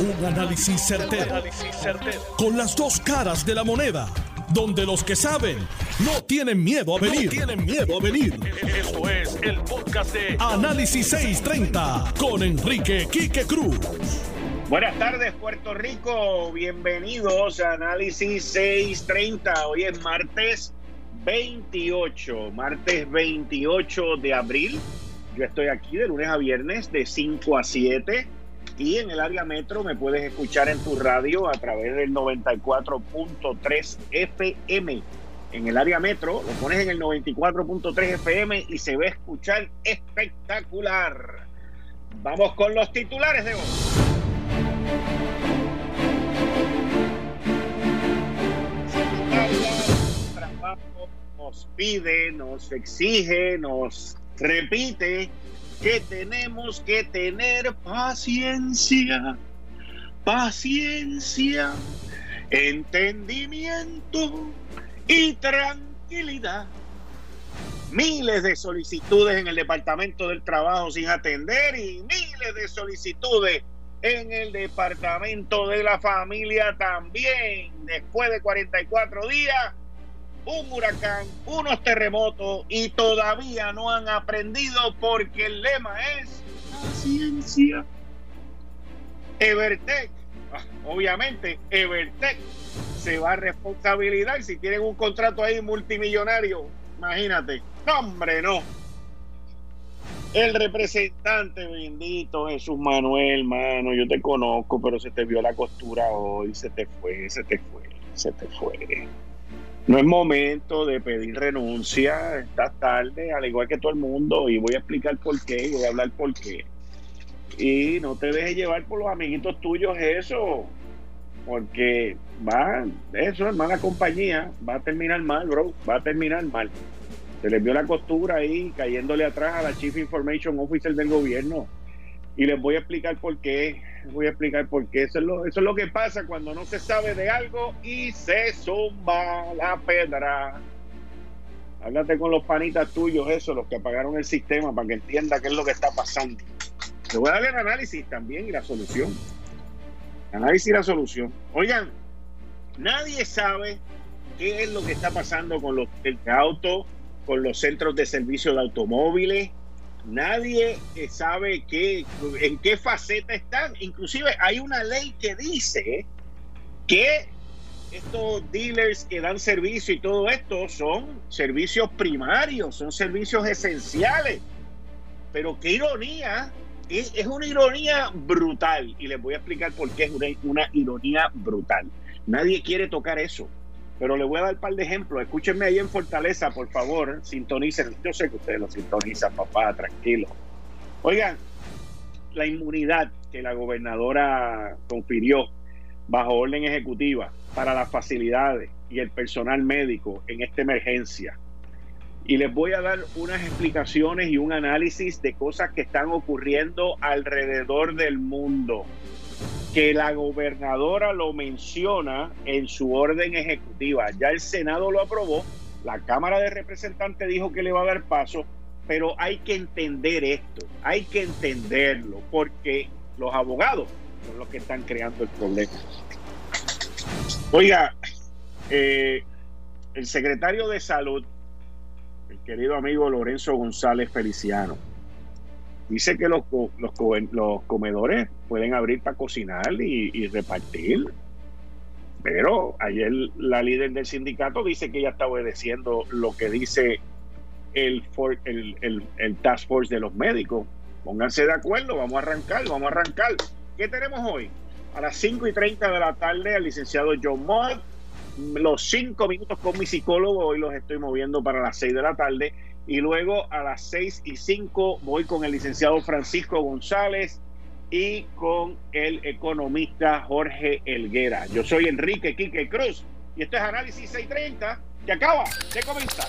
Un análisis certero, Con las dos caras de la moneda. Donde los que saben no tienen miedo a venir. tienen miedo a venir. Esto es el podcast de Análisis 630 con Enrique Quique Cruz. Buenas tardes, Puerto Rico. Bienvenidos a Análisis 630. Hoy es martes 28, martes 28 de abril. Yo estoy aquí de lunes a viernes de 5 a 7 y en el área metro me puedes escuchar en tu radio a través del 94.3 FM. En el área metro lo pones en el 94.3 FM y se va a escuchar espectacular. Vamos con los titulares de hoy. nos pide, nos exige, nos repite que tenemos que tener paciencia, paciencia, entendimiento y tranquilidad. Miles de solicitudes en el Departamento del Trabajo sin atender y miles de solicitudes en el Departamento de la Familia también. Después de 44 días, un huracán, unos terremotos y todavía no han aprendido porque el lema es paciencia. Evertech, ah, obviamente, Evertech se va a responsabilidad si tienen un contrato ahí multimillonario. Imagínate, hombre, no. El representante bendito Jesús Manuel, mano, yo te conozco, pero se te vio la costura hoy, se te fue, se te fue, se te fue. No es momento de pedir renuncia, está tarde, al igual que todo el mundo, y voy a explicar por qué, y voy a hablar por qué. Y no te dejes llevar por los amiguitos tuyos eso, porque va, eso es mala compañía, va a terminar mal, bro, va a terminar mal. Se les vio la costura ahí cayéndole atrás a la Chief Information Officer del gobierno. Y les voy a explicar por qué voy a explicar por qué. Eso es, lo, eso es lo que pasa cuando no se sabe de algo y se suma la pedra. Háblate con los panitas tuyos, eso, los que apagaron el sistema, para que entienda qué es lo que está pasando. Le voy a darle el análisis también y la solución. Análisis y la solución. Oigan, nadie sabe qué es lo que está pasando con los autos, con los centros de servicio de automóviles, Nadie sabe qué, en qué faceta están. Inclusive hay una ley que dice que estos dealers que dan servicio y todo esto son servicios primarios, son servicios esenciales. Pero qué ironía, es, una ironía brutal. Y les voy a explicar por qué es una, una ironía brutal. Nadie quiere tocar eso. Pero le voy a dar un par de ejemplos. Escúchenme ahí en Fortaleza, por favor. Sintonicen. Yo sé que ustedes lo sintonizan, papá, tranquilo. Oigan, la inmunidad que la gobernadora confirió bajo orden ejecutiva para las facilidades y el personal médico en esta emergencia. Y les voy a dar unas explicaciones y un análisis de cosas que están ocurriendo alrededor del mundo que la gobernadora lo menciona en su orden ejecutiva. Ya el Senado lo aprobó, la Cámara de Representantes dijo que le va a dar paso, pero hay que entender esto, hay que entenderlo, porque los abogados son los que están creando el problema. Oiga, eh, el secretario de Salud, el querido amigo Lorenzo González Feliciano, dice que los, los, los comedores pueden abrir para cocinar y, repartir. Pero ayer la líder del sindicato dice que ella está obedeciendo lo que dice el, el, el, Task Force de los médicos. Pónganse de acuerdo, vamos a arrancar, vamos a arrancar. ¿Qué tenemos hoy? A las 5 y 30 de la tarde, al licenciado John Mott. Los 5 minutos con mi psicólogo, hoy los estoy moviendo para las 6 de la tarde. Y luego a las 6 y 5 voy con el licenciado Francisco González y con el economista Jorge Elguera. Yo soy Enrique Quique Cruz y esto es Análisis 630 que acaba de comenzar.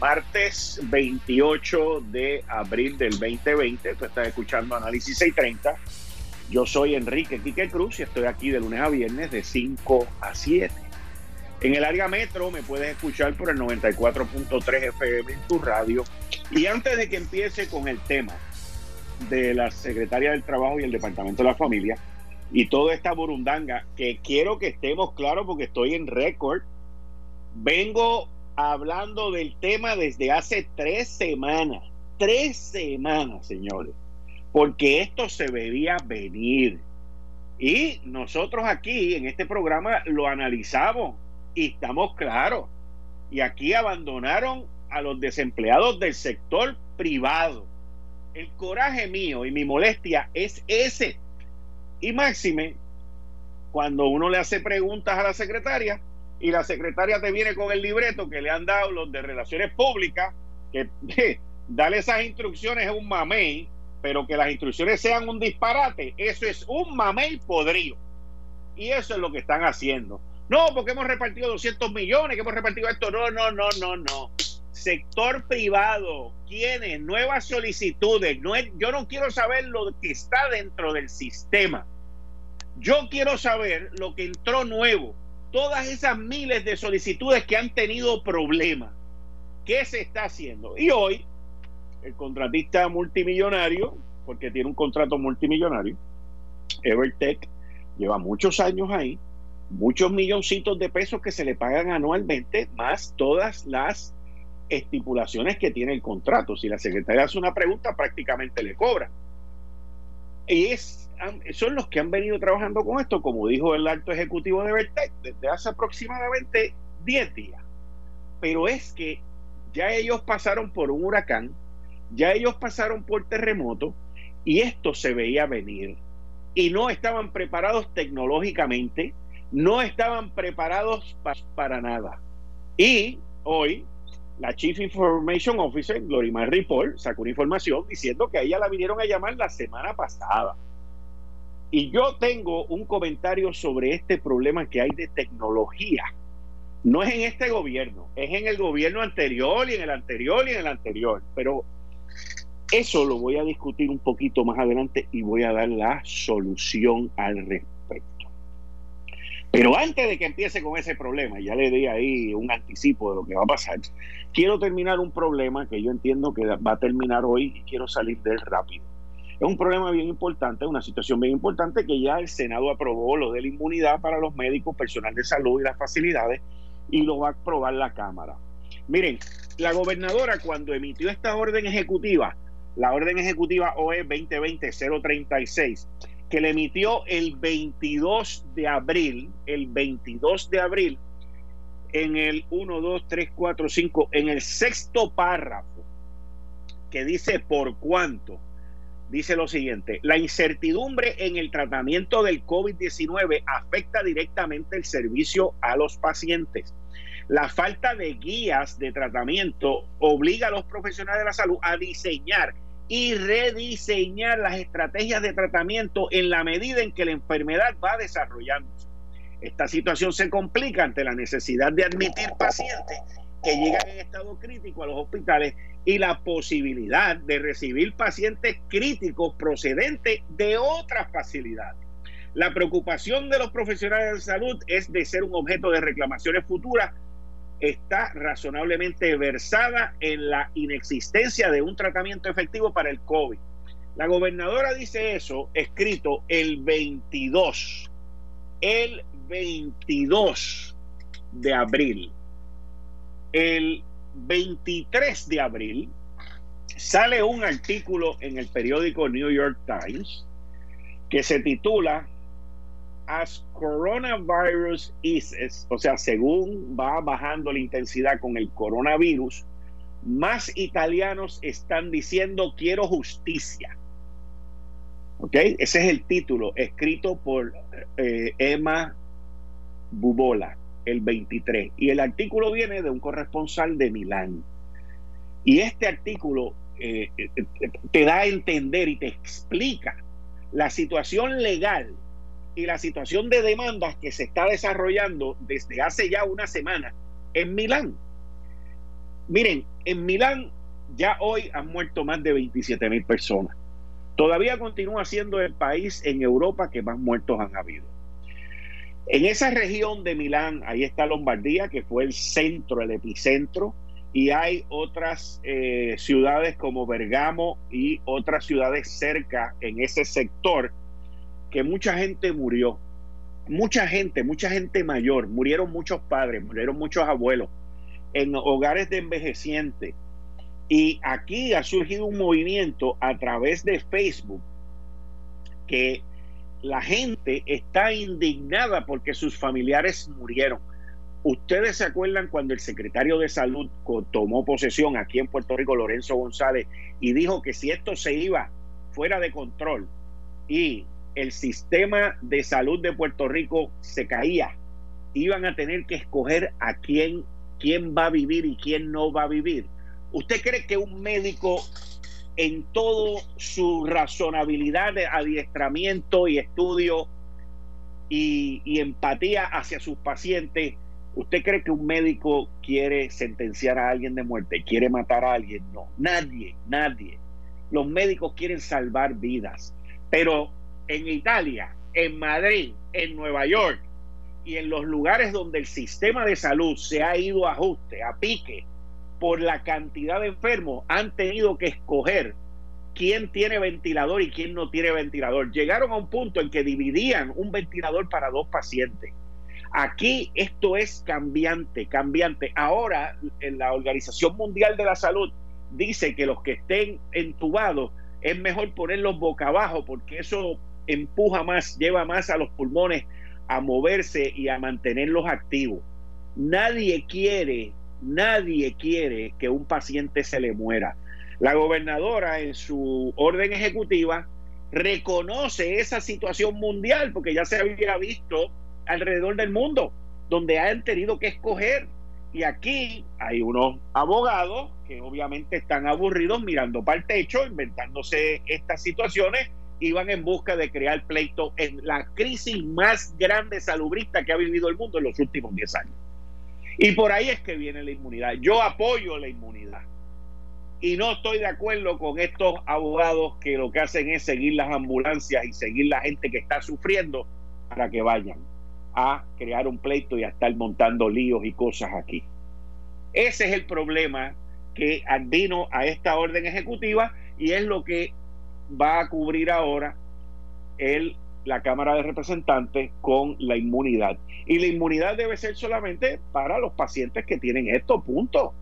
martes 28 de abril del 2020. Tú estás escuchando Análisis 630. Yo soy Enrique Quique Cruz y estoy aquí de lunes a viernes de 5 a 7. En el área metro me puedes escuchar por el 94.3 FM en tu radio. Y antes de que empiece con el tema de la Secretaria del Trabajo y el Departamento de la Familia y toda esta burundanga, que quiero que estemos claros porque estoy en récord Vengo hablando del tema desde hace tres semanas, tres semanas, señores, porque esto se veía venir. Y nosotros aquí en este programa lo analizamos y estamos claros. Y aquí abandonaron a los desempleados del sector privado. El coraje mío y mi molestia es ese. Y máxime, cuando uno le hace preguntas a la secretaria, y la secretaria te viene con el libreto que le han dado los de relaciones públicas, que darle esas instrucciones es un mamey, pero que las instrucciones sean un disparate, eso es un mamey podrido. Y eso es lo que están haciendo. No, porque hemos repartido 200 millones, que hemos repartido esto. No, no, no, no, no. Sector privado, ¿quiénes? Nuevas solicitudes. No yo no quiero saber lo que está dentro del sistema. Yo quiero saber lo que entró nuevo todas esas miles de solicitudes que han tenido problemas. ¿Qué se está haciendo? Y hoy, el contratista multimillonario, porque tiene un contrato multimillonario, Evertech, lleva muchos años ahí, muchos milloncitos de pesos que se le pagan anualmente, más todas las estipulaciones que tiene el contrato. Si la secretaria hace una pregunta, prácticamente le cobra. Y es son los que han venido trabajando con esto, como dijo el alto ejecutivo de Vertec, desde hace aproximadamente 10 días. Pero es que ya ellos pasaron por un huracán, ya ellos pasaron por terremoto y esto se veía venir. Y no estaban preparados tecnológicamente, no estaban preparados para nada. Y hoy la Chief Information Officer, Glorimar Ripoll, sacó una información diciendo que a ella la vinieron a llamar la semana pasada y yo tengo un comentario sobre este problema que hay de tecnología. No es en este gobierno, es en el gobierno anterior y en el anterior y en el anterior. Pero eso lo voy a discutir un poquito más adelante y voy a dar la solución al respecto. Pero antes de que empiece con ese problema, ya le di ahí un anticipo de lo que va a pasar, quiero terminar un problema que yo entiendo que va a terminar hoy y quiero salir de él rápido. Es un problema bien importante, una situación bien importante que ya el Senado aprobó lo de la inmunidad para los médicos, personal de salud y las facilidades y lo va a aprobar la Cámara. Miren, la gobernadora cuando emitió esta orden ejecutiva, la orden ejecutiva OE 2020-036, que le emitió el 22 de abril, el 22 de abril, en el 1, 2, 3, 4, 5, en el sexto párrafo, que dice por cuánto dice lo siguiente, la incertidumbre en el tratamiento del COVID-19 afecta directamente el servicio a los pacientes. La falta de guías de tratamiento obliga a los profesionales de la salud a diseñar y rediseñar las estrategias de tratamiento en la medida en que la enfermedad va desarrollándose. Esta situación se complica ante la necesidad de admitir pacientes que llegan en estado crítico a los hospitales y la posibilidad de recibir pacientes críticos procedentes de otras facilidades. La preocupación de los profesionales de salud es de ser un objeto de reclamaciones futuras. Está razonablemente versada en la inexistencia de un tratamiento efectivo para el COVID. La gobernadora dice eso escrito el 22, el 22 de abril. El 23 de abril sale un artículo en el periódico New York Times que se titula As Coronavirus Eases, o sea, según va bajando la intensidad con el coronavirus, más italianos están diciendo quiero justicia. ¿Ok? Ese es el título, escrito por eh, Emma Bubola, el 23. Y el artículo viene de un corresponsal de Milán. Y este artículo eh, eh, te da a entender y te explica la situación legal y la situación de demandas que se está desarrollando desde hace ya una semana en Milán. Miren, en Milán ya hoy han muerto más de 27 mil personas. Todavía continúa siendo el país en Europa que más muertos han habido. En esa región de Milán, ahí está Lombardía, que fue el centro, el epicentro, y hay otras eh, ciudades como Bergamo y otras ciudades cerca en ese sector que mucha gente murió. Mucha gente, mucha gente mayor, murieron muchos padres, murieron muchos abuelos en hogares de envejecientes. Y aquí ha surgido un movimiento a través de Facebook que la gente está indignada porque sus familiares murieron. Ustedes se acuerdan cuando el secretario de salud tomó posesión aquí en Puerto Rico, Lorenzo González, y dijo que si esto se iba fuera de control y el sistema de salud de Puerto Rico se caía, iban a tener que escoger a quién, quién va a vivir y quién no va a vivir. ¿Usted cree que un médico en todo su razonabilidad de adiestramiento y estudio y, y empatía hacia sus pacientes ¿Usted cree que un médico quiere sentenciar a alguien de muerte, quiere matar a alguien? No, nadie, nadie. Los médicos quieren salvar vidas. Pero en Italia, en Madrid, en Nueva York y en los lugares donde el sistema de salud se ha ido a ajuste, a pique, por la cantidad de enfermos, han tenido que escoger quién tiene ventilador y quién no tiene ventilador. Llegaron a un punto en que dividían un ventilador para dos pacientes Aquí esto es cambiante, cambiante. Ahora en la Organización Mundial de la Salud dice que los que estén entubados es mejor ponerlos boca abajo porque eso empuja más, lleva más a los pulmones a moverse y a mantenerlos activos. Nadie quiere, nadie quiere que un paciente se le muera. La gobernadora en su orden ejecutiva reconoce esa situación mundial porque ya se había visto alrededor del mundo, donde han tenido que escoger. Y aquí hay unos abogados que obviamente están aburridos mirando para el techo, inventándose estas situaciones y van en busca de crear pleito en la crisis más grande salubrista que ha vivido el mundo en los últimos 10 años. Y por ahí es que viene la inmunidad. Yo apoyo la inmunidad. Y no estoy de acuerdo con estos abogados que lo que hacen es seguir las ambulancias y seguir la gente que está sufriendo para que vayan a crear un pleito y a estar montando líos y cosas aquí. Ese es el problema que vino a esta orden ejecutiva y es lo que va a cubrir ahora el, la Cámara de Representantes con la inmunidad. Y la inmunidad debe ser solamente para los pacientes que tienen esto, punto.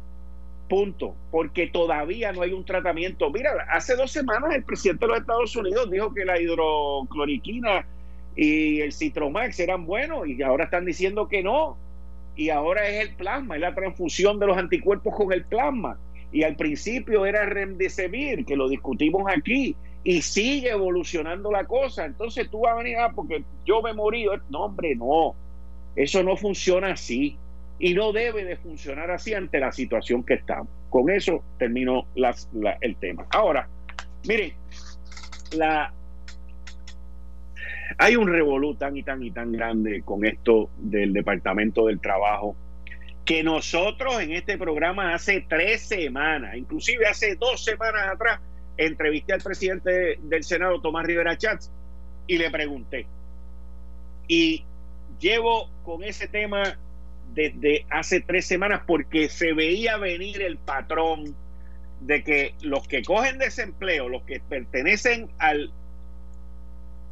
Punto. Porque todavía no hay un tratamiento. Mira, hace dos semanas el presidente de los Estados Unidos dijo que la hidrocloriquina y el Citromax eran buenos y ahora están diciendo que no. Y ahora es el plasma, es la transfusión de los anticuerpos con el plasma. Y al principio era Remdesivir, que lo discutimos aquí, y sigue evolucionando la cosa. Entonces tú vas a venir, ah, porque yo me morí. No, hombre, no. Eso no funciona así. Y no debe de funcionar así ante la situación que estamos. Con eso termino el tema. Ahora, miren, hay un revolú tan y tan y tan grande con esto del Departamento del Trabajo que nosotros en este programa hace tres semanas, inclusive hace dos semanas atrás, entrevisté al presidente del Senado, Tomás Rivera Chats, y le pregunté. Y llevo con ese tema desde hace tres semanas porque se veía venir el patrón de que los que cogen desempleo, los que pertenecen al,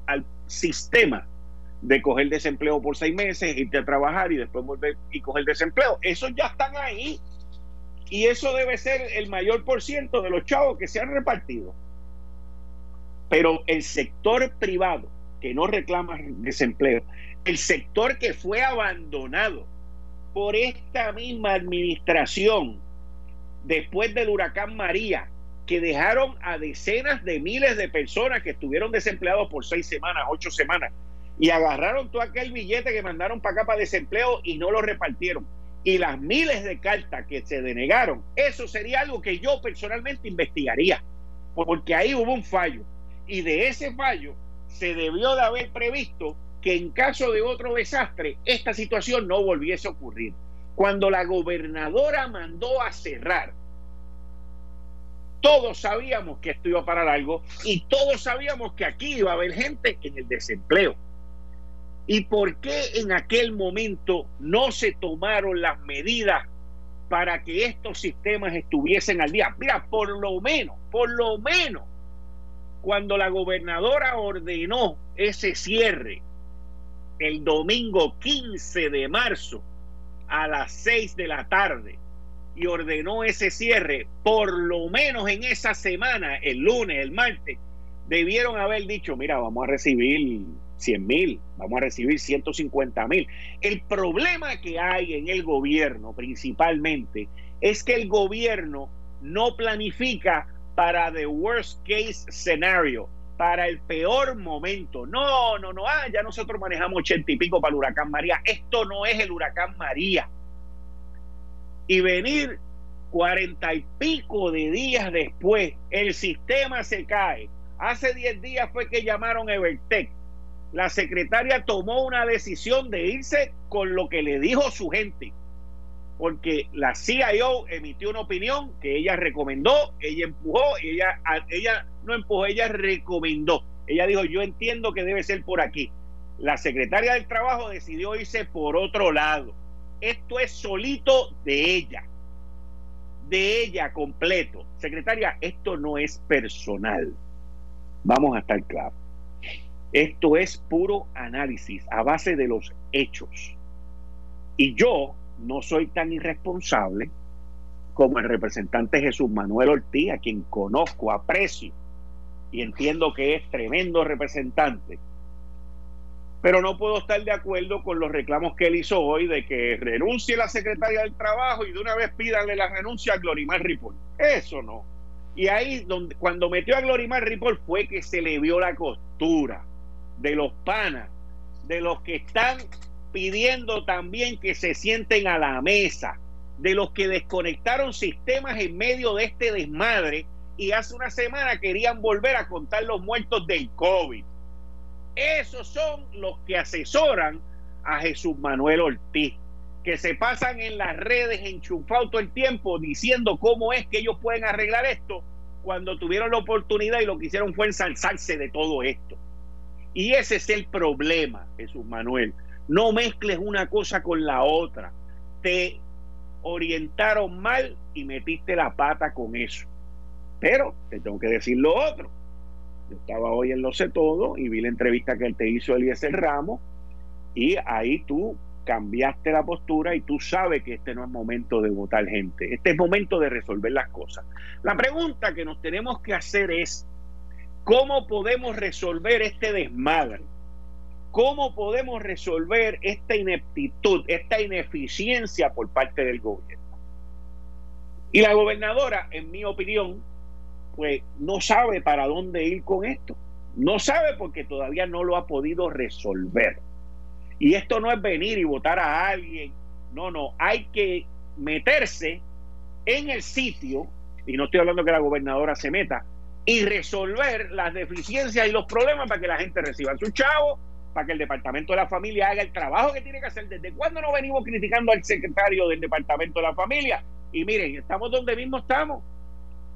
al sistema de coger desempleo por seis meses, irte a trabajar y después volver y coger desempleo. Esos ya están ahí. Y eso debe ser el mayor por ciento de los chavos que se han repartido. Pero el sector privado que no reclama desempleo, el sector que fue abandonado por esta misma administración después del huracán María, que dejaron a decenas de miles de personas que estuvieron desempleados por seis semanas, ocho semanas, y agarraron todo aquel billete que mandaron para acá para desempleo y no lo repartieron. Y las miles de cartas que se denegaron, eso sería algo que yo personalmente investigaría, porque ahí hubo un fallo. Y de ese fallo se debió de haber previsto que en caso de otro desastre, esta situación no volviese a ocurrir. Cuando la gobernadora mandó a cerrar, todos sabíamos que esto iba para algo y todos sabíamos que aquí iba a haber gente en el desempleo. ¿Y por qué en aquel momento no se tomaron las medidas para que estos sistemas estuviesen al día? Mira, por lo menos, por lo menos, cuando la gobernadora ordenó ese cierre el domingo 15 de marzo a las 6 de la tarde y ordenó ese cierre, por lo menos en esa semana, el lunes, el martes, debieron haber dicho, mira, vamos a recibir 100 mil, vamos a recibir 150 mil. El problema que hay en el gobierno principalmente es que el gobierno no planifica para the worst case scenario, para el peor momento. No, no, no, ah, ya nosotros manejamos ochenta y pico para el huracán María. Esto no es el huracán María. Y venir cuarenta y pico de días después, el sistema se cae. Hace diez días fue que llamaron Evertech la secretaria tomó una decisión de irse con lo que le dijo su gente, porque la CIO emitió una opinión que ella recomendó, ella empujó, ella, ella no empujó, ella recomendó. Ella dijo, yo entiendo que debe ser por aquí. La secretaria del trabajo decidió irse por otro lado. Esto es solito de ella, de ella completo. Secretaria, esto no es personal. Vamos a estar claros. Esto es puro análisis a base de los hechos. Y yo no soy tan irresponsable como el representante Jesús Manuel Ortiz, a quien conozco, aprecio y entiendo que es tremendo representante. Pero no puedo estar de acuerdo con los reclamos que él hizo hoy de que renuncie la secretaria del Trabajo y de una vez pídanle la renuncia a Glorimar Ripoll. Eso no. Y ahí, donde, cuando metió a Glorimar Ripoll, fue que se le vio la costura de los panas, de los que están pidiendo también que se sienten a la mesa, de los que desconectaron sistemas en medio de este desmadre y hace una semana querían volver a contar los muertos del COVID. Esos son los que asesoran a Jesús Manuel Ortiz, que se pasan en las redes enchufados todo el tiempo diciendo cómo es que ellos pueden arreglar esto cuando tuvieron la oportunidad y lo que hicieron fue ensalzarse de todo esto. Y ese es el problema, Jesús Manuel. No mezcles una cosa con la otra. Te orientaron mal y metiste la pata con eso. Pero te tengo que decir lo otro. Yo estaba hoy en Lo Sé Todo y vi la entrevista que él te hizo Eliezer Ramos y ahí tú cambiaste la postura y tú sabes que este no es momento de votar gente, este es momento de resolver las cosas. La pregunta que nos tenemos que hacer es, ¿Cómo podemos resolver este desmadre? ¿Cómo podemos resolver esta ineptitud, esta ineficiencia por parte del gobierno? Y la gobernadora, en mi opinión, pues no sabe para dónde ir con esto. No sabe porque todavía no lo ha podido resolver. Y esto no es venir y votar a alguien. No, no, hay que meterse en el sitio, y no estoy hablando que la gobernadora se meta, y resolver las deficiencias y los problemas para que la gente reciba su chavo, para que el Departamento de la Familia haga el trabajo que tiene que hacer. ¿Desde cuándo no venimos criticando al secretario del Departamento de la Familia? Y miren, estamos donde mismo estamos.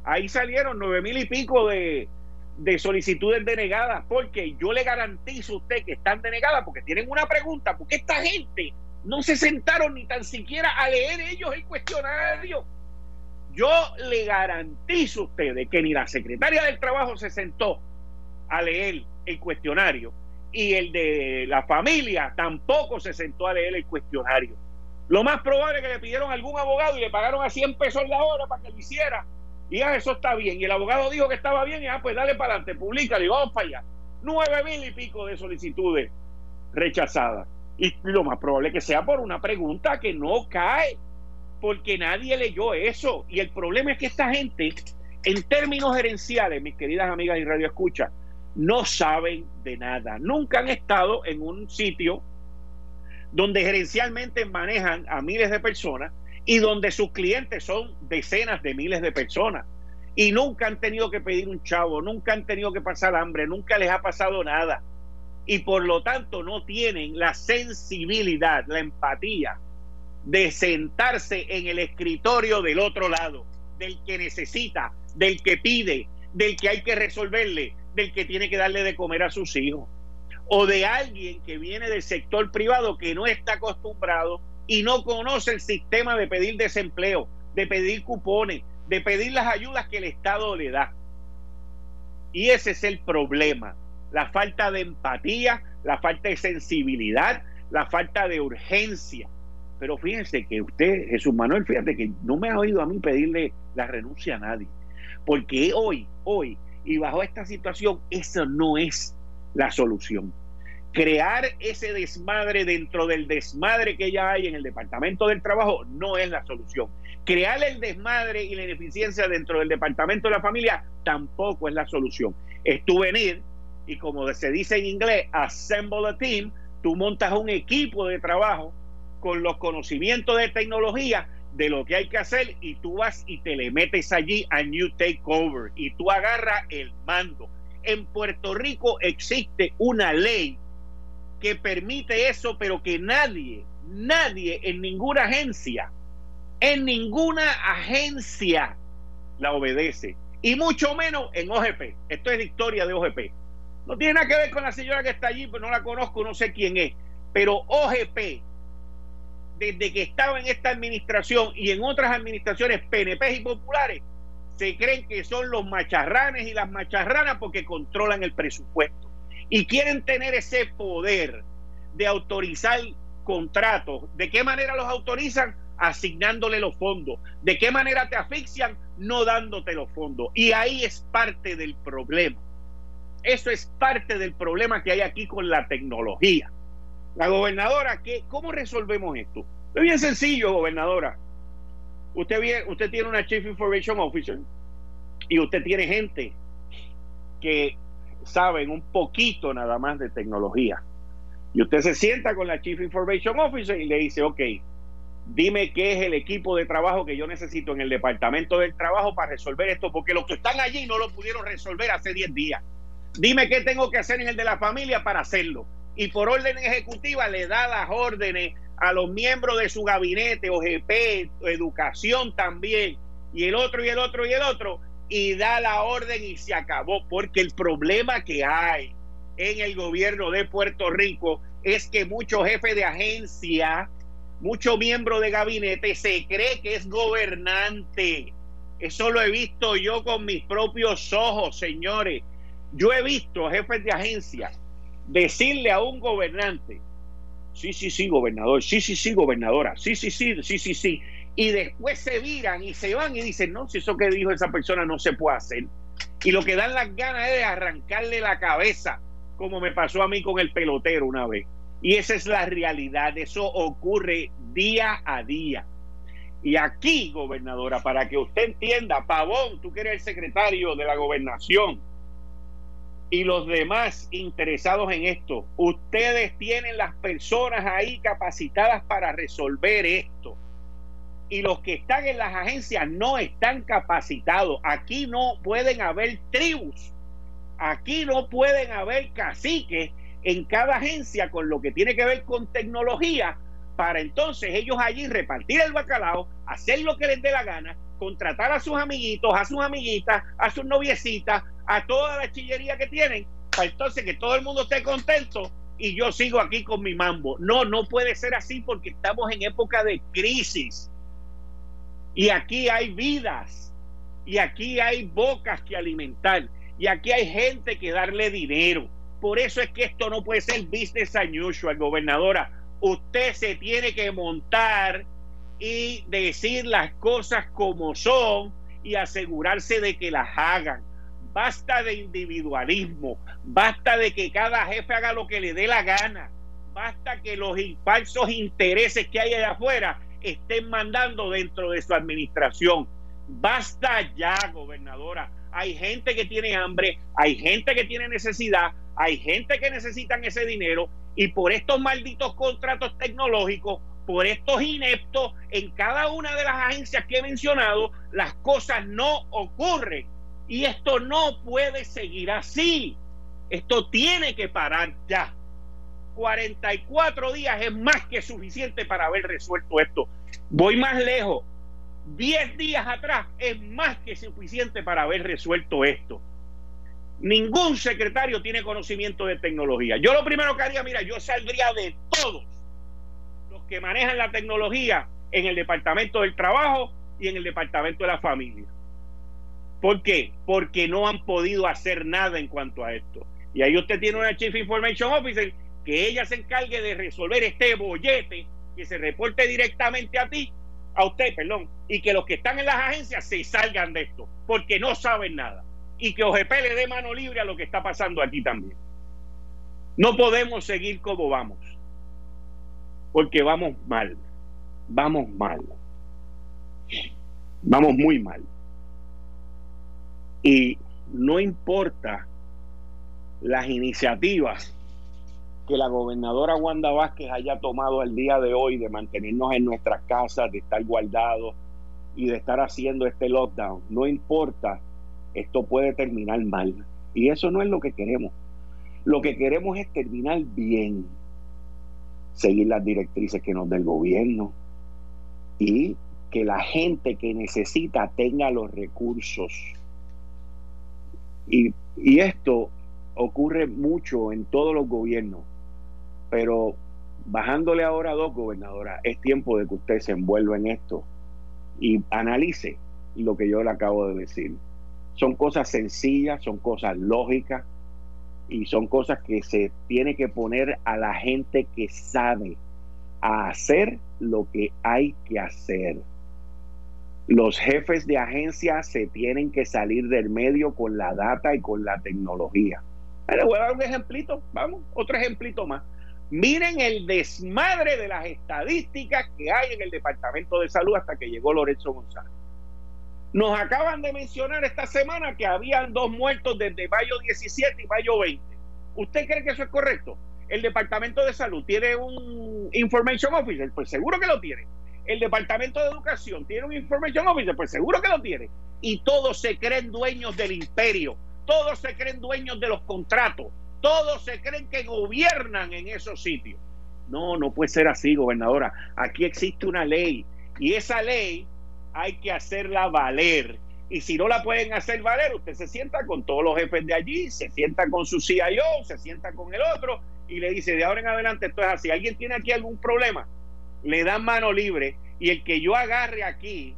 Ahí salieron nueve mil y pico de, de solicitudes denegadas, porque yo le garantizo a usted que están denegadas porque tienen una pregunta, porque esta gente no se sentaron ni tan siquiera a leer ellos el cuestionario. Yo le garantizo a ustedes que ni la secretaria del Trabajo se sentó a leer el cuestionario y el de la familia tampoco se sentó a leer el cuestionario. Lo más probable es que le pidieron a algún abogado y le pagaron a 100 pesos la hora para que lo hiciera. Y ya eso está bien. Y el abogado dijo que estaba bien y ah, pues dale para adelante, publica, y vamos para allá. Nueve mil y pico de solicitudes rechazadas. Y lo más probable es que sea por una pregunta que no cae porque nadie leyó eso. Y el problema es que esta gente En términos gerenciales, mis queridas amigas y radio escucha, no saben de nada. Nunca han estado en un sitio donde gerencialmente manejan a miles de personas y donde sus clientes son decenas de miles de personas. Y nunca han tenido que pedir un chavo, nunca han tenido que pasar hambre, nunca les ha pasado nada. Y por lo tanto no tienen la sensibilidad, la empatía de sentarse en el escritorio del otro lado, del que necesita, del que pide, del que hay que resolverle, del que tiene que darle de comer a sus hijos. O de alguien que viene del sector privado que no está acostumbrado y no conoce el sistema de pedir desempleo, de pedir cupones, de pedir las ayudas que el Estado le da. Y ese es el problema, la falta de empatía, la falta de sensibilidad, la falta de urgencia. Pero fíjense que usted, Jesús Manuel, fíjate que no me ha oído a mí pedirle la renuncia a nadie. Porque hoy, hoy, y bajo esta situación, eso no es la solución. Crear ese desmadre dentro del desmadre que ya hay en el Departamento del Trabajo no es la solución. Crear el desmadre y la ineficiencia dentro del Departamento de la Familia tampoco es la solución. Es tu venir y como se dice en inglés, assemble a team, tú montas un equipo de trabajo con los conocimientos de tecnología de lo que hay que hacer y tú vas y te le metes allí a New Takeover y tú agarras el mando. En Puerto Rico existe una ley que permite eso, pero que nadie, nadie en ninguna agencia, en ninguna agencia la obedece. Y mucho menos en OGP. Esto es la historia de OGP. No tiene nada que ver con la señora que está allí, pero no la conozco, no sé quién es. Pero OGP desde que estaba en esta administración y en otras administraciones PNP y populares, se creen que son los macharranes y las macharranas porque controlan el presupuesto. Y quieren tener ese poder de autorizar contratos. ¿De qué manera los autorizan? Asignándole los fondos. ¿De qué manera te asfixian? No dándote los fondos. Y ahí es parte del problema. Eso es parte del problema que hay aquí con la tecnología. La gobernadora, ¿qué, ¿cómo resolvemos esto? Es bien sencillo, gobernadora. Usted, usted tiene una Chief Information Officer y usted tiene gente que saben un poquito nada más de tecnología. Y usted se sienta con la Chief Information Officer y le dice, ok, dime qué es el equipo de trabajo que yo necesito en el Departamento del Trabajo para resolver esto, porque los que están allí no lo pudieron resolver hace 10 días. Dime qué tengo que hacer en el de la familia para hacerlo y por orden ejecutiva le da las órdenes a los miembros de su gabinete, OGP, educación también, y el otro y el otro y el otro, y da la orden y se acabó, porque el problema que hay en el gobierno de Puerto Rico es que muchos jefes de agencia, muchos miembros de gabinete se cree que es gobernante. Eso lo he visto yo con mis propios ojos, señores. Yo he visto jefes de agencia decirle a un gobernante, sí, sí, sí, gobernador, sí, sí, sí, gobernadora, sí, sí, sí, sí, sí, sí, y después se viran y se van y dicen, no, si eso que dijo esa persona no se puede hacer. Y lo que dan las ganas es de arrancarle la cabeza, como me pasó a mí con el pelotero una vez. Y esa es la realidad, eso ocurre día a día. Y aquí, gobernadora, para que usted entienda, Pavón, tú que eres el secretario de la gobernación, y los demás interesados en esto, ustedes tienen las personas ahí capacitadas para resolver esto. Y los que están en las agencias no están capacitados. Aquí no pueden haber tribus. Aquí no pueden haber caciques en cada agencia con lo que tiene que ver con tecnología para entonces ellos allí repartir el bacalao, hacer lo que les dé la gana, contratar a sus amiguitos, a sus amiguitas, a sus noviecitas, a toda la chillería que tienen, para entonces que todo el mundo esté contento y yo sigo aquí con mi mambo. No, no puede ser así porque estamos en época de crisis. Y aquí hay vidas, y aquí hay bocas que alimentar, y aquí hay gente que darle dinero. Por eso es que esto no puede ser business as usual, gobernadora. Usted se tiene que montar y decir las cosas como son y asegurarse de que las hagan. Basta de individualismo, basta de que cada jefe haga lo que le dé la gana, basta que los falsos intereses que hay allá afuera estén mandando dentro de su administración. Basta ya, gobernadora. Hay gente que tiene hambre, hay gente que tiene necesidad, hay gente que necesitan ese dinero y por estos malditos contratos tecnológicos, por estos ineptos, en cada una de las agencias que he mencionado, las cosas no ocurren. Y esto no puede seguir así. Esto tiene que parar ya. 44 días es más que suficiente para haber resuelto esto. Voy más lejos. 10 días atrás es más que suficiente para haber resuelto esto. Ningún secretario tiene conocimiento de tecnología. Yo lo primero que haría, mira, yo saldría de todos los que manejan la tecnología en el Departamento del Trabajo y en el Departamento de la Familia. ¿Por qué? Porque no han podido hacer nada en cuanto a esto. Y ahí usted tiene una Chief Information Officer que ella se encargue de resolver este bollete que se reporte directamente a ti, a usted, perdón, y que los que están en las agencias se salgan de esto, porque no saben nada. Y que OGP le dé mano libre a lo que está pasando aquí también. No podemos seguir como vamos, porque vamos mal, vamos mal, vamos muy mal. Y no importa las iniciativas que la gobernadora Wanda Vázquez haya tomado el día de hoy de mantenernos en nuestras casas, de estar guardados y de estar haciendo este lockdown. No importa, esto puede terminar mal. Y eso no es lo que queremos. Lo que queremos es terminar bien, seguir las directrices que nos da el gobierno y que la gente que necesita tenga los recursos. Y, esto ocurre mucho en todos los gobiernos. Pero bajándole ahora a dos gobernadoras, es tiempo de que usted se envuelva en esto y analice lo que yo le acabo de decir. Son cosas sencillas, son cosas lógicas y son cosas que se tiene que poner a la gente que sabe a hacer lo que hay que hacer. Los jefes de agencia se tienen que salir del medio con la data y con la tecnología. Le voy a dar un ejemplito, vamos, otro ejemplito más. Miren el desmadre de las estadísticas que hay en el Departamento de Salud hasta que llegó Lorenzo González. Nos acaban de mencionar esta semana que habían dos muertos desde mayo 17 y mayo 20. ¿Usted cree que eso es correcto? El Departamento de Salud tiene un Information Officer, pues seguro que lo tiene. El Departamento de Educación tiene un Information Officer, pues seguro que lo tiene. Y todos se creen dueños del imperio, todos se creen dueños de los contratos, todos se creen que gobiernan en esos sitios. No, no puede ser así, gobernadora. Aquí existe una ley y esa ley hay que hacerla valer. Y si no la pueden hacer valer, usted se sienta con todos los jefes de allí, se sienta con su CIO, se sienta con el otro y le dice, de ahora en adelante esto es así. ¿Alguien tiene aquí algún problema? Le dan mano libre y el que yo agarre aquí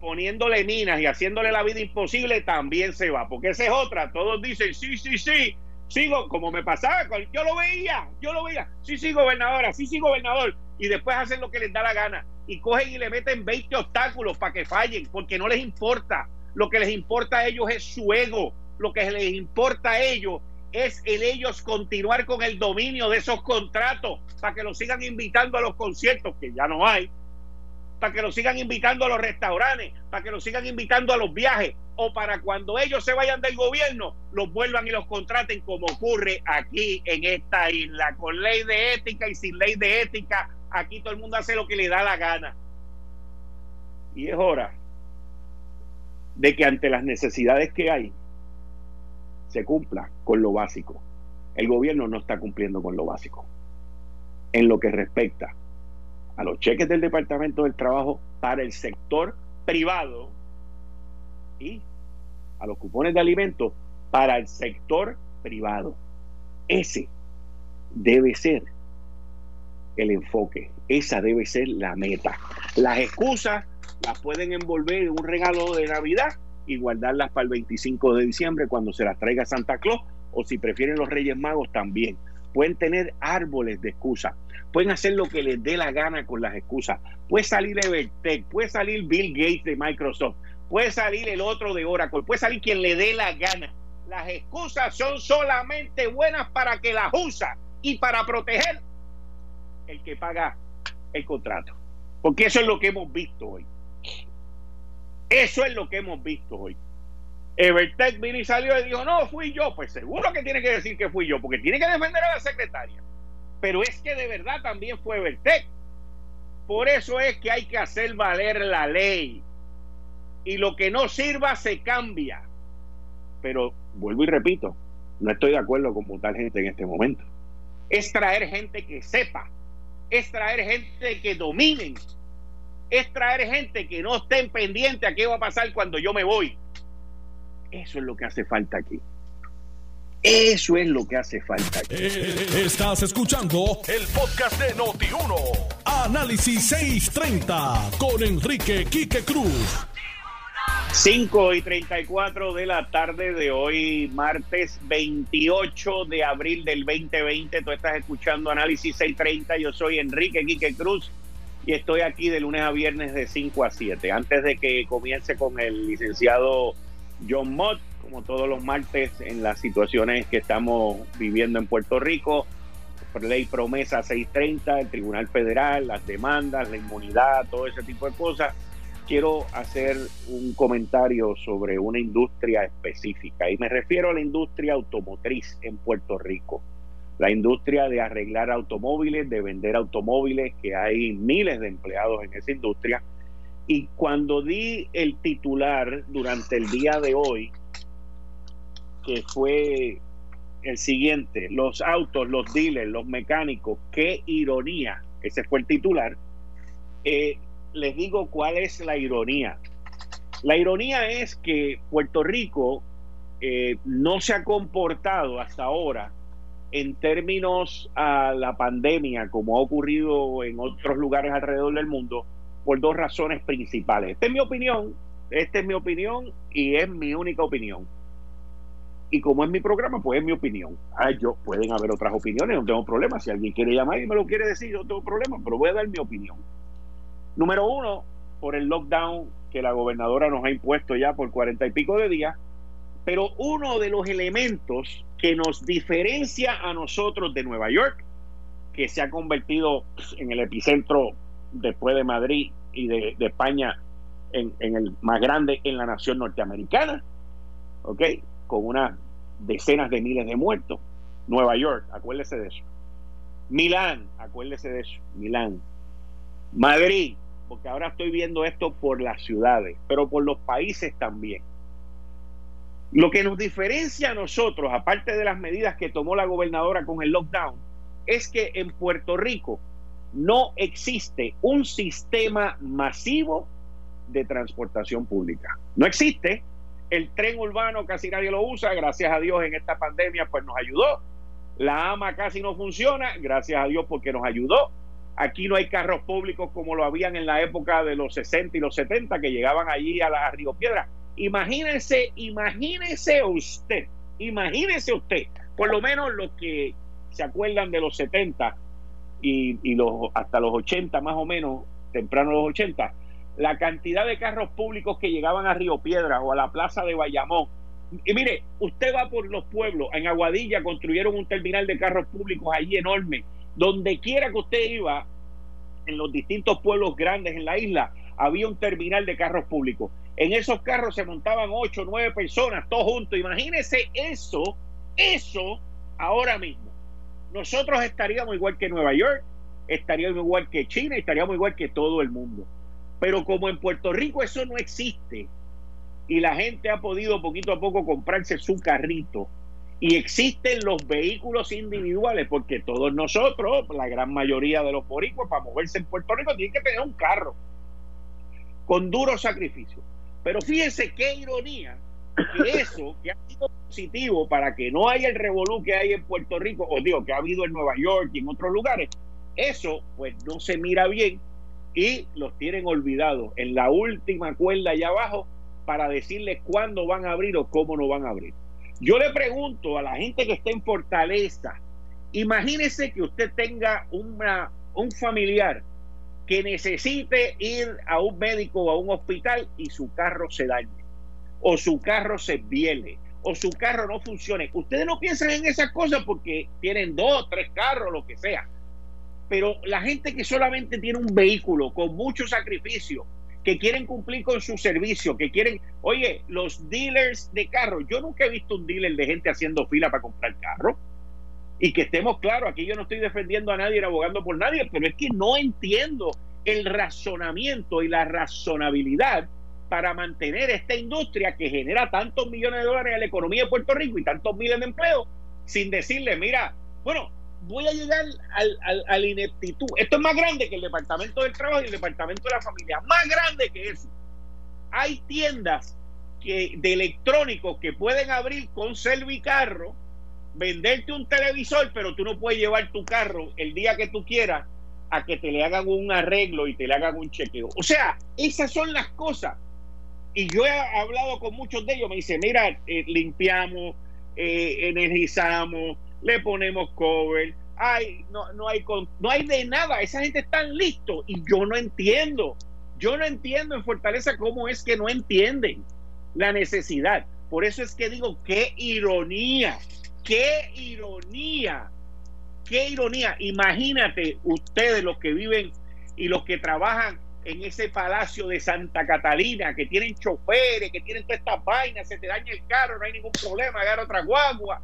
poniéndole minas y haciéndole la vida imposible también se va, porque esa es otra. Todos dicen, sí, sí, sí, sigo, como me pasaba, yo lo veía, yo lo veía, sí, sí, gobernadora, sí, sí, gobernador, y después hacen lo que les da la gana, y cogen y le meten 20 obstáculos para que fallen, porque no les importa, lo que les importa a ellos es su ego, lo que les importa a ellos es el ellos continuar con el dominio de esos contratos, para que los sigan invitando a los conciertos, que ya no hay, para que los sigan invitando a los restaurantes, para que los sigan invitando a los viajes, o para cuando ellos se vayan del gobierno, los vuelvan y los contraten como ocurre aquí en esta isla, con ley de ética y sin ley de ética, aquí todo el mundo hace lo que le da la gana. Y es hora de que ante las necesidades que hay, se cumpla con lo básico. El gobierno no está cumpliendo con lo básico. En lo que respecta a los cheques del Departamento del Trabajo para el sector privado y a los cupones de alimentos para el sector privado. Ese debe ser el enfoque, esa debe ser la meta. Las excusas las pueden envolver en un regalo de Navidad y guardarlas para el 25 de diciembre cuando se las traiga Santa Claus o si prefieren los Reyes Magos también. Pueden tener árboles de excusas, pueden hacer lo que les dé la gana con las excusas. Puede salir Evertech, puede salir Bill Gates de Microsoft, puede salir el otro de Oracle, puede salir quien le dé la gana. Las excusas son solamente buenas para que las usa y para proteger el que paga el contrato. Porque eso es lo que hemos visto hoy. Eso es lo que hemos visto hoy. Evertech vino y salió y dijo, no, fui yo. Pues seguro que tiene que decir que fui yo, porque tiene que defender a la secretaria. Pero es que de verdad también fue Evertech. Por eso es que hay que hacer valer la ley. Y lo que no sirva se cambia. Pero vuelvo y repito, no estoy de acuerdo con votar gente en este momento. Es traer gente que sepa. Es traer gente que dominen. Es traer gente que no estén pendiente a qué va a pasar cuando yo me voy eso es lo que hace falta aquí. Eso es lo que hace falta. Aquí. Eh, estás escuchando el podcast de Noti1. Análisis 630 con Enrique Quique Cruz. 5 y 34 de la tarde de hoy, martes 28 de abril del 2020. Tú estás escuchando Análisis 630. Yo soy Enrique Quique Cruz y estoy aquí de lunes a viernes de 5 a 7. Antes de que comience con el licenciado John Mott, como todos los martes, en las situaciones que estamos viviendo en Puerto Rico. Ley promesa 630, el Tribunal Federal, las demandas, la inmunidad, todo ese tipo de cosas. Quiero hacer un comentario sobre una industria específica y me refiero a la industria automotriz en Puerto Rico. La industria de arreglar automóviles, de vender automóviles, que hay miles de empleados en esa industria y cuando di el titular durante el día de hoy, que fue el siguiente, los autos, los dealers, los mecánicos, qué ironía, ese fue el titular, eh, les digo cuál es la ironía. La ironía es que Puerto Rico eh, no se ha comportado hasta ahora en términos a la pandemia, como ha ocurrido en otros lugares alrededor del mundo, por dos razones principales. Esta es mi opinión, esta es mi opinión y es mi única opinión. Y como es mi programa, pues es mi opinión. Ah, yo, pueden haber otras opiniones, no tengo problema. Si alguien quiere llamar y me lo quiere decir, yo no tengo problema, pero voy a dar mi opinión. Número uno, por el lockdown que la gobernadora nos ha impuesto ya por cuarenta y pico de días, pero uno de los elementos que nos diferencia a nosotros de Nueva York, que se ha convertido en el epicentro después de Madrid y de, España en, el más grande en la nación norteamericana, ¿ok? Con unas decenas de miles de muertos. Nueva York, acuérdese de eso. Milán, acuérdese de eso, Milán. Madrid, porque ahora estoy viendo esto por las ciudades, pero por los países también. Lo que nos diferencia a nosotros, aparte de las medidas que tomó la gobernadora con el lockdown, es que en Puerto Rico no existe un sistema masivo de transportación pública. No existe. El tren urbano casi nadie lo usa, gracias a Dios en esta pandemia pues nos ayudó. La AMA casi no funciona, gracias a Dios porque nos ayudó. Aquí no hay carros públicos como lo habían en la época de los 60 y los 70 que llegaban allí a la Río Piedra. Imagínense, imagínense usted, imagínense usted, por lo menos los que se acuerdan de los 70, y, los, hasta los 80 más o menos, temprano los 80, la cantidad de carros públicos que llegaban a Río Piedra o a la plaza de Bayamón. Y mire, usted va por los pueblos, en Aguadilla construyeron un terminal de carros públicos allí enorme. Donde quiera que usted iba, en los distintos pueblos grandes en la isla, había un terminal de carros públicos. En esos carros se montaban ocho, nueve personas, todos juntos. Imagínese eso, eso ahora mismo nosotros estaríamos igual que Nueva York, estaríamos igual que China, estaríamos igual que todo el mundo. Pero como en Puerto Rico eso no existe y la gente ha podido poquito a poco comprarse su carrito y existen los vehículos individuales, porque todos nosotros, la gran mayoría de los boricuas, para moverse en Puerto Rico, tienen que tener un carro con duro sacrificio. Pero fíjense qué ironía que eso, que ha sido positivo para que no haya el revolú que hay en Puerto Rico, o digo, que ha habido en Nueva York y en otros lugares, eso pues no se mira bien y los tienen olvidados en la última cuerda allá abajo para decirles cuándo van a abrir o cómo no van a abrir. Yo le pregunto a la gente que está en Fortaleza, imagínese que usted tenga una, un familiar que necesite ir a un médico o a un hospital y su carro se dañe o su carro se viele o su carro no funcione. Ustedes no piensan en esas cosas porque tienen dos, tres carros, lo que sea. Pero la gente que solamente tiene un vehículo con mucho sacrificio, que quieren cumplir con su servicio, que quieren, oye, los dealers de carro, yo nunca he visto un dealer de gente haciendo fila para comprar carro. Y que estemos claros, aquí yo no estoy defendiendo a nadie, abogando por nadie, pero es que no entiendo el razonamiento y la razonabilidad para mantener esta industria que genera tantos millones de dólares a la economía de Puerto Rico y tantos miles de empleos, sin decirle, mira, bueno, voy a llegar al, al, a la ineptitud. Esto es más grande que el Departamento del Trabajo y el Departamento de la Familia, más grande que eso. Hay tiendas de electrónicos que pueden abrir con Servicarro, venderte un televisor, pero tú no puedes llevar tu carro el día que tú quieras a que te le hagan un arreglo y te le hagan un chequeo. O sea, esas son las cosas. Y yo he hablado con muchos de ellos, me dicen, mira, eh, limpiamos, eh, energizamos, le ponemos cover, ay, no, no, hay no hay de nada, esa gente está listo y yo no entiendo, yo no entiendo en Fortaleza cómo es que no entienden la necesidad. Por eso es que digo, qué ironía, qué ironía Qué ironía. Imagínate ustedes los que viven y los que trabajan en ese palacio de Santa Catalina, que tienen choferes, que tienen todas estas vainas, se te daña el carro, no hay ningún problema, agarra otra guagua.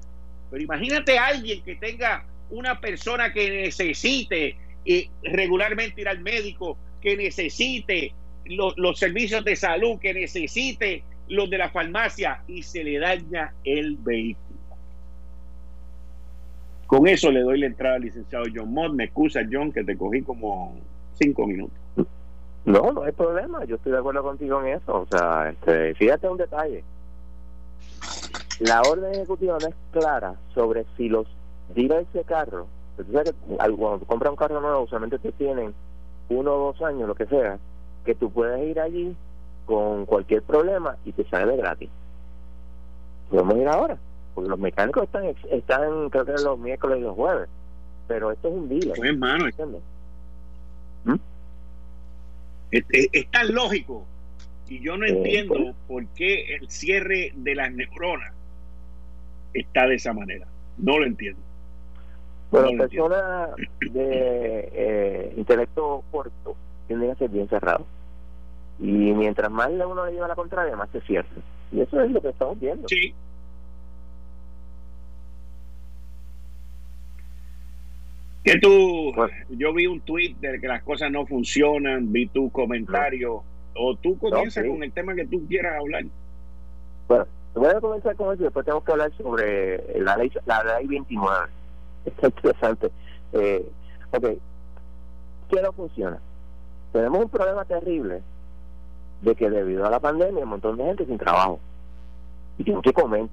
Pero imagínate a alguien que tenga una persona que necesite eh, regularmente ir al médico, que necesite los servicios de salud, que necesite los de la farmacia y se le daña el vehículo. Con eso le doy la entrada al licenciado John Mott. Me excusa, John, que te cogí como cinco minutos. No, no hay problema. Yo estoy de acuerdo contigo en eso. O sea, este, fíjate un detalle. La orden ejecutiva no es clara sobre si los dealers de carro, que cuando compras un carro nuevo, usualmente te tienen uno o dos años, lo que sea, que tú puedes ir allí con cualquier problema y te sale de gratis. Podemos ir ahora porque los mecánicos están, están creo que los miércoles y los jueves, pero esto es un día. Pues hermano, ¿Mm? es, tan lógico y yo no entiendo pues. por qué el cierre de las neuronas está de esa manera. No lo entiendo. Bueno, personas de eh, intelecto corto tienden a ser bien cerrados. Y mientras más uno le lleva la contraria, más se cierra. Y eso es lo que estamos viendo. Sí, Que tú, yo vi un tweet de que las cosas no funcionan, vi tu comentario, o tú comienzas con el tema que tú quieras hablar. Bueno, voy a comenzar con eso y después tengo que hablar sobre la ley, la ley 29. Está interesante. Eh, ok, ¿qué no funciona? Tenemos un problema terrible de que debido a la pandemia hay un montón de gente sin trabajo y tienen que comer,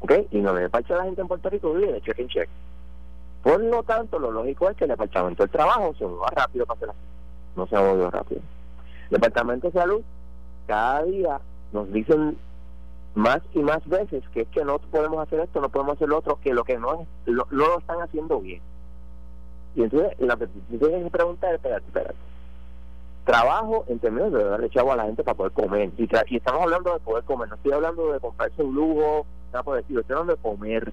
¿ok? Y no le parcha a la gente en Puerto Rico vive de check en check. Por lo tanto, lo lógico es que el Departamento del Trabajo se mueva rápido para hacer No se ha movido rápido. El Departamento de Salud, cada día nos dicen más y más veces que es que no podemos hacer esto, no podemos hacer lo otro, que lo que no, lo, no lo están haciendo bien. Y entonces, lo que tienes que preguntar es, espérate, espérate. Trabajo en términos de darle chavo a la gente para poder comer. Y, y estamos hablando de poder comer, no estoy hablando de comprarse un lujo, nada por decirlo, estoy hablando de comer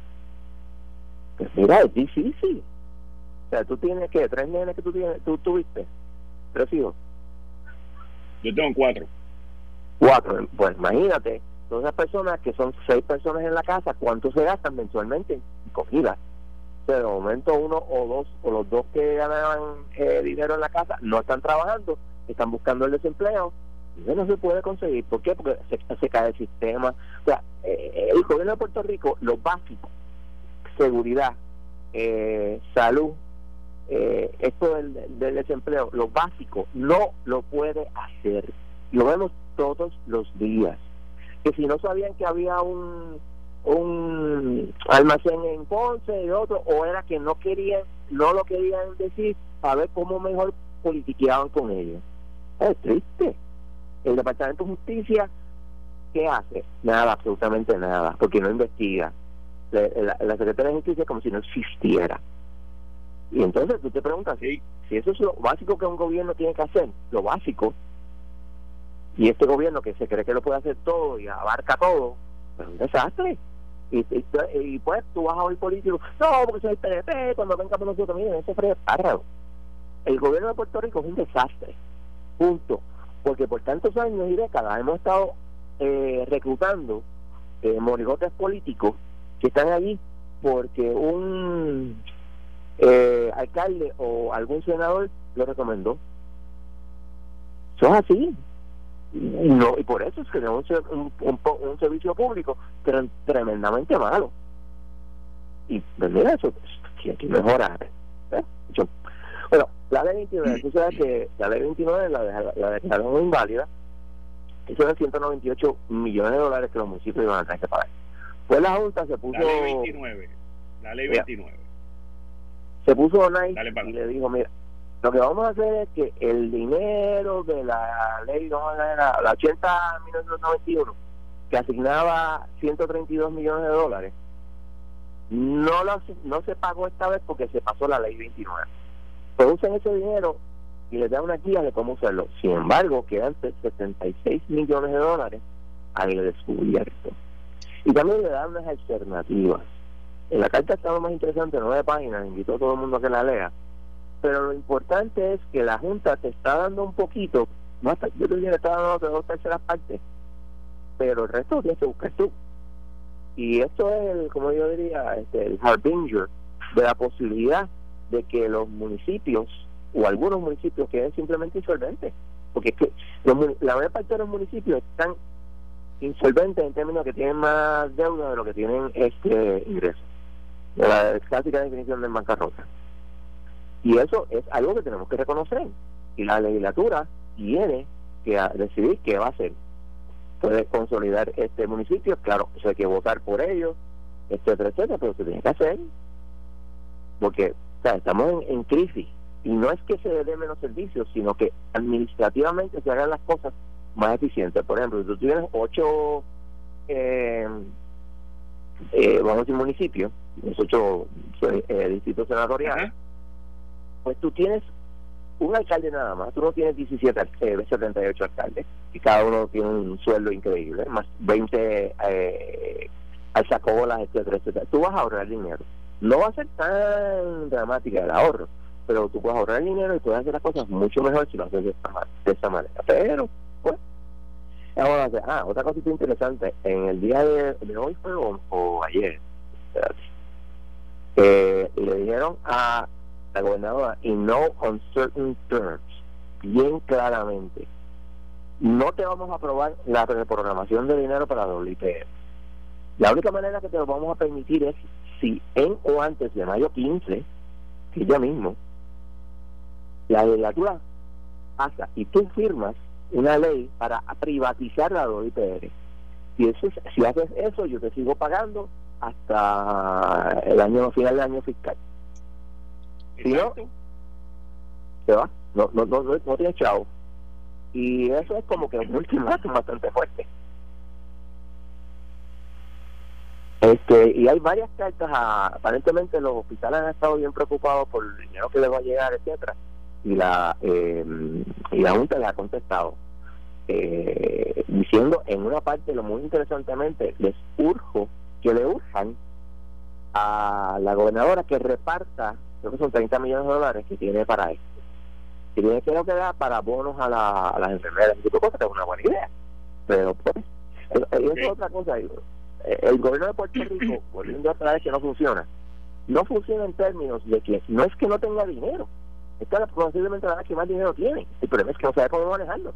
pues mira, es difícil. O sea, tú tienes que, tres nenes que tú tienes, tú tuviste, tres hijos. Yo tengo cuatro. Cuatro, pues imagínate, todas esas personas que son seis personas en la casa, ¿cuánto se gastan mensualmente en comida? de momento uno o dos, o los dos que ganaban eh, dinero en la casa, no están trabajando, están buscando el desempleo, y eso no se puede conseguir. ¿Por qué? Porque se, cae el sistema. O sea, eh, el gobierno de Puerto Rico, lo básico, seguridad, eh, salud, eh, esto del, desempleo, lo básico, no lo puede hacer. Lo vemos todos los días. Que si no sabían que había un, un almacén en Ponce y otro, o era que no querían, no lo querían decir, a ver cómo mejor politiqueaban con ellos. Es triste. El Departamento de Justicia, ¿qué hace? Nada, absolutamente nada, porque no investiga la, la, Secretaría de Justicia como si no existiera. Y entonces tú te preguntas, si, si eso es lo básico que un gobierno tiene que hacer, lo básico, y este gobierno que se cree que lo puede hacer todo y abarca todo, pues es un desastre. Y, pues tú vas a oír políticos, no, porque soy el PDP, cuando venga por nosotros, miren, ese frío El gobierno de Puerto Rico es un desastre, punto. Porque tantos años y décadas hemos estado eh, reclutando eh, morigotes políticos que están allí porque un eh, alcalde o algún senador lo recomendó. Es así. Y, no, y por eso es que tenemos un, un, servicio público pero tremendamente malo. Y pues mira, eso tiene que mejorar. ¿eh? bueno, la ley 29, tú sabes que la ley 29 la, la declararon inválida. Eso es 198 millones de dólares que los municipios iban a tener que pagar. Pues la Junta se puso. La ley 29. La ley 29. Se puso nice y le dijo: Mira, lo que vamos a hacer es que el dinero de la ley, no, la, la 80 1991, que asignaba 132 millones de dólares, no, lo, no se pagó esta vez porque se pasó la ley 29. Pues usen ese dinero y les dan una guía de cómo usarlo. Sin embargo, quedan 76 millones de dólares al descubierto. Y también le dan unas alternativas. En la carta está lo más interesante, nueve páginas, invito a todo el mundo a que la lea. Pero lo importante es que la Junta te está dando un poquito, hasta, yo te diría está dando dos terceras partes, pero el resto tienes que buscar tú. Y esto es, el, como yo diría, este, el harbinger de la posibilidad de que los municipios o algunos municipios queden simplemente insolventes. Porque es que la mayor parte de los municipios están insolventes en términos que tienen más deuda de lo que tienen este ingreso. La clásica definición de bancarrota. Y eso es algo que tenemos que reconocer. Y la legislatura tiene que decidir qué va a hacer puede consolidar este municipio, claro, hay que votar por ellos, etcétera, etcétera, pero se tiene que hacer, porque estamos en, crisis y no es que se den menos servicios, sino que administrativamente se hagan las cosas más eficientes. Por ejemplo, si tú tienes ocho, eh, eh, vamos a decir, municipios, los ocho eh, distritos senatoriales, pues tú tienes un alcalde nada más, tú no tienes 17, eh, 78 alcaldes, y cada uno tiene un sueldo increíble, más 20 eh, alzacolas, etcétera, etcétera. Tú vas a ahorrar dinero. No va a ser tan dramática el ahorro, pero tú puedes ahorrar dinero y puedes hacer las cosas mucho mejor si lo haces de esta, manera. Pero, vamos a hacer. Ah, otra cosa interesante, en el día de, hoy fue o, ayer, le dijeron a la gobernadora in no uncertain terms, bien claramente, no te vamos a aprobar la reprogramación de dinero para WIPR. La única manera que te lo vamos a permitir es si en o antes de mayo 15, que ya mismo, la legislatura pasa y tú firmas una ley para privatizar la WIPR. Si, eso, si haces eso, yo te sigo pagando hasta el año final del año fiscal. Si no, se va. No, no, no, no, tiene chavo. Y eso es como que un ultimátum bastante fuerte. Este, y hay varias cartas, aparentemente los hospitales han estado bien preocupados por el dinero que les va a llegar, etcétera y la eh, y la Junta le ha contestado eh, diciendo en una parte lo muy interesantemente les urjo que le urjan a la gobernadora que reparta creo que son 30 millones de dólares que tiene para esto. Y tiene que lo que da para bonos a, la, a las enfermeras, y cosas, que es una buena idea. Pero pues, eso es otra cosa. El gobierno de Puerto Rico, volviendo a traer que no funciona, no funciona en términos de que no es que no tenga dinero, es que posiblemente la que más dinero tiene. El problema es que no sabe cómo manejarlo.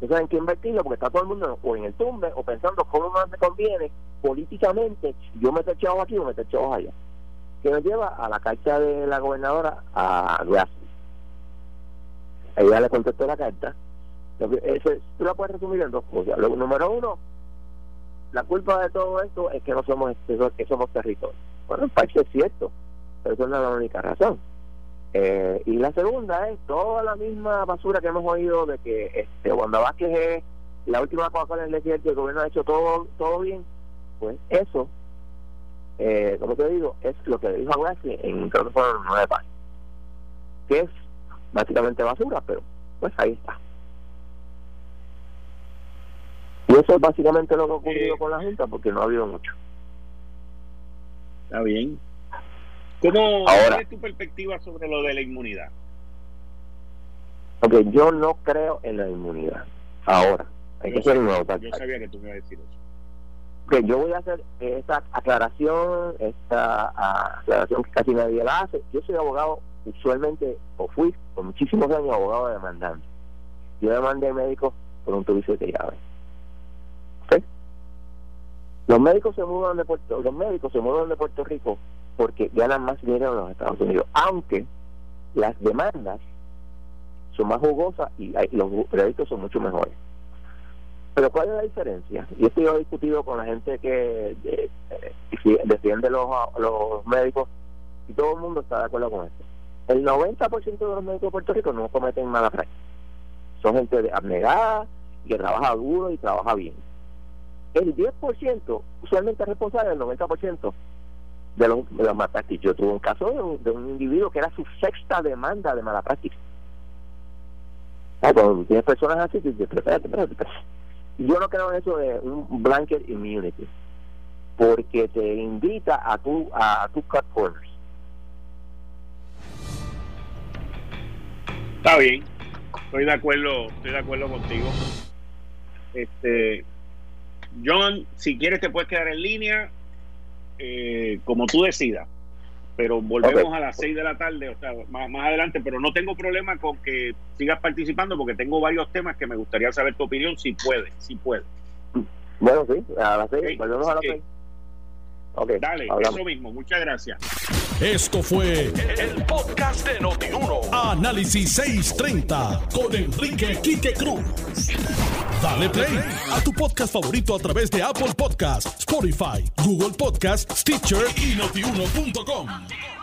No saben qué invertirlo porque está todo el mundo o en el tumbe o pensando cómo más me conviene políticamente, yo me chavos aquí o me chavos allá que nos lleva a la carta de la gobernadora a Gracias. Ella le contestó la carta. Eso, tú la puedes resumir en dos cosas. Lo, número uno, la culpa de todo esto es que no somos que somos territorio. Bueno, en parte es cierto, pero eso no es la única razón. Eh, y la segunda es toda la misma basura que hemos oído de que este Wanda Vázquez es la última Coca-Cola en el que el gobierno ha hecho todo todo bien. Pues eso eh, como te digo, es lo que dijo Wesley en creo que fueron nueve páginas, que es básicamente basura, pero pues ahí está. Y eso es básicamente lo que ha ocurrido con la Junta, porque no ha habido mucho. Está bien. ¿Cómo es tu perspectiva sobre lo de la inmunidad? Ok, yo no creo en la inmunidad. Ahora, hay que ser un nuevo Yo sabía que tú me ibas a decir eso. Que yo voy a hacer esta aclaración, esta ah, aclaración que casi nadie la hace. Yo soy abogado, usualmente, o fui por muchísimos años abogado demandante. Yo demandé médicos por un tubo de llaves. ¿Okay? Los médicos se mudan de Puerto, los médicos se mudan de Puerto Rico porque ganan más dinero en los Estados Unidos, aunque las demandas son más jugosas y, los créditos son mucho mejores. Pero ¿cuál es la diferencia? Y esto yo he discutido con la gente que defiende los, los médicos y todo el mundo está de acuerdo con esto. El 90% de los médicos de Puerto Rico no cometen mala práctica. Son gente abnegada que trabaja duro y trabaja bien. El 10% usualmente es responsable del 90% de los, de los malpractices. Yo tuve un caso de un, individuo que era su sexta demanda de mala práctica. Cuando tienes personas así, yo no creo en eso de un blanket immunity, porque te invita a tu, a, tu cut corners. Está bien, estoy de acuerdo, estoy de acuerdo contigo. Este, John, si quieres te puedes quedar en línea eh, como tú decidas. Pero volvemos a las 6 de la tarde, o sea, más, más adelante, pero no tengo problema con que sigas participando porque tengo varios temas que me gustaría saber tu opinión, si puedes, si puedes. Bueno, sí, a las 6, volvemos a las 6. Okay, Dale, hablamos. eso mismo. Muchas gracias. Esto fue el, podcast de Notiuno. Análisis 630 con Enrique Quique Cruz. Dale play a tu podcast favorito a través de Apple Podcasts, Spotify, Google Podcasts, Stitcher y notiuno.com.